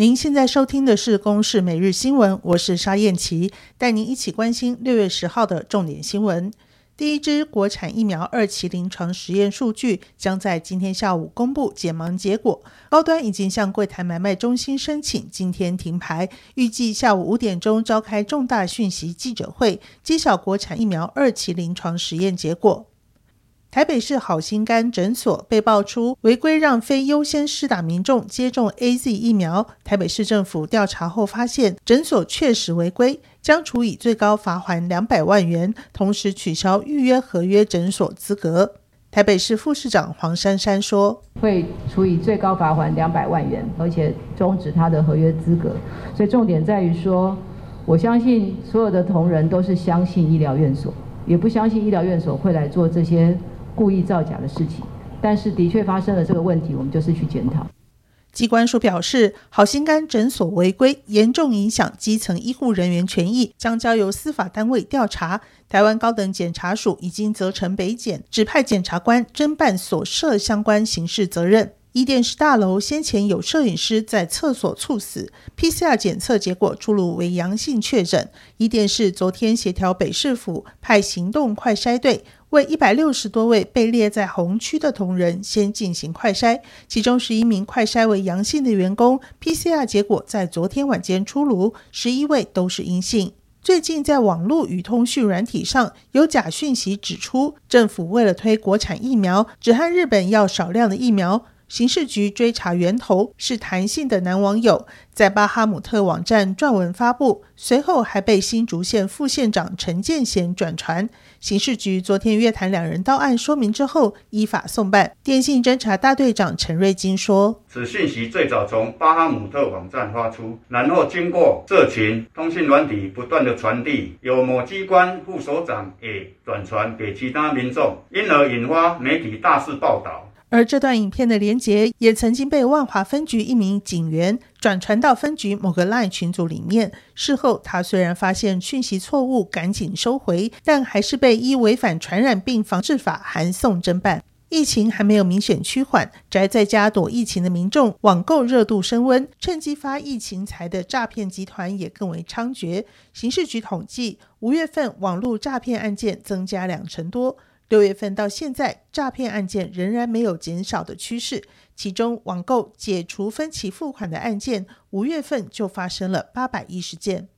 您现在收听的是《公视每日新闻》，我是沙燕琪，带您一起关心六月十号的重点新闻。第一支国产疫苗二期临床实验数据将在今天下午公布解盲结果。高端已经向柜台买卖中心申请今天停牌，预计下午五点钟召开重大讯息记者会，揭晓国产疫苗二期临床实验结果。台北市好心肝诊所被爆出违规让非优先施打民众接种 AZ 疫苗，台北市政府调查后发现诊所确实违规，将处以最高罚锾两百万元，同时取消预约合约诊所资格。台北市副市长黄珊珊说：“会处以最高罚锾两百万元，而且终止他的合约资格。所以重点在于说，我相信所有的同仁都是相信医疗院所，也不相信医疗院所会来做这些。”故意造假的事情，但是的确发生了这个问题，我们就是去检讨。机关署表示，好心肝诊所违规，严重影响基层医护人员权益，将交由司法单位调查。台湾高等检察署已经责成北检指派检察官侦办所涉相关刑事责任。伊甸市大楼先前有摄影师在厕所猝死，PCR 检测结果出炉为阳性确诊。伊甸市昨天协调北市府派行动快筛队。为一百六十多位被列在红区的同仁先进行快筛，其中十一名快筛为阳性的员工，PCR 结果在昨天晚间出炉，十一位都是阴性。最近在网络与通讯软体上有假讯息指出，政府为了推国产疫苗，只和日本要少量的疫苗。刑事局追查源头是弹性的男网友，在巴哈姆特网站撰文发布，随后还被新竹县副县长陈建贤转传。刑事局昨天约谈两人到案说明之后，依法送办。电信侦查大队长陈瑞金说：“此讯息最早从巴哈姆特网站发出，然后经过社群通讯软体不断的传递，由某机关副所长也转传给其他民众，因而引发媒体大肆报道。”而这段影片的连结也曾经被万华分局一名警员转传到分局某个 LINE 群组里面。事后，他虽然发现讯息错误，赶紧收回，但还是被依违反传染病防治法函送侦办。疫情还没有明显趋缓，宅在家躲疫情的民众网购热度升温，趁机发疫情财的诈骗集团也更为猖獗。刑事局统计，五月份网络诈骗案件增加两成多。六月份到现在，诈骗案件仍然没有减少的趋势。其中，网购解除分期付款的案件，五月份就发生了八百一十件。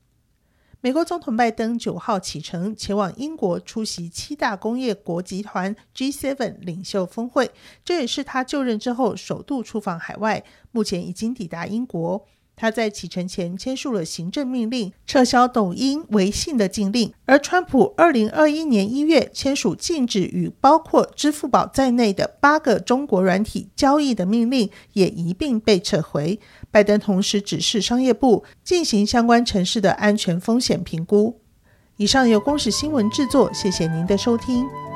美国总统拜登九号启程前往英国出席七大工业国集团 G7 领袖峰会，这也是他就任之后首度出访海外。目前已经抵达英国。他在启程前签署了行政命令，撤销抖音、微信的禁令。而川普二零二一年一月签署禁止与包括支付宝在内的八个中国软体交易的命令，也一并被撤回。拜登同时指示商业部进行相关城市的安全风险评估。以上由公视新闻制作，谢谢您的收听。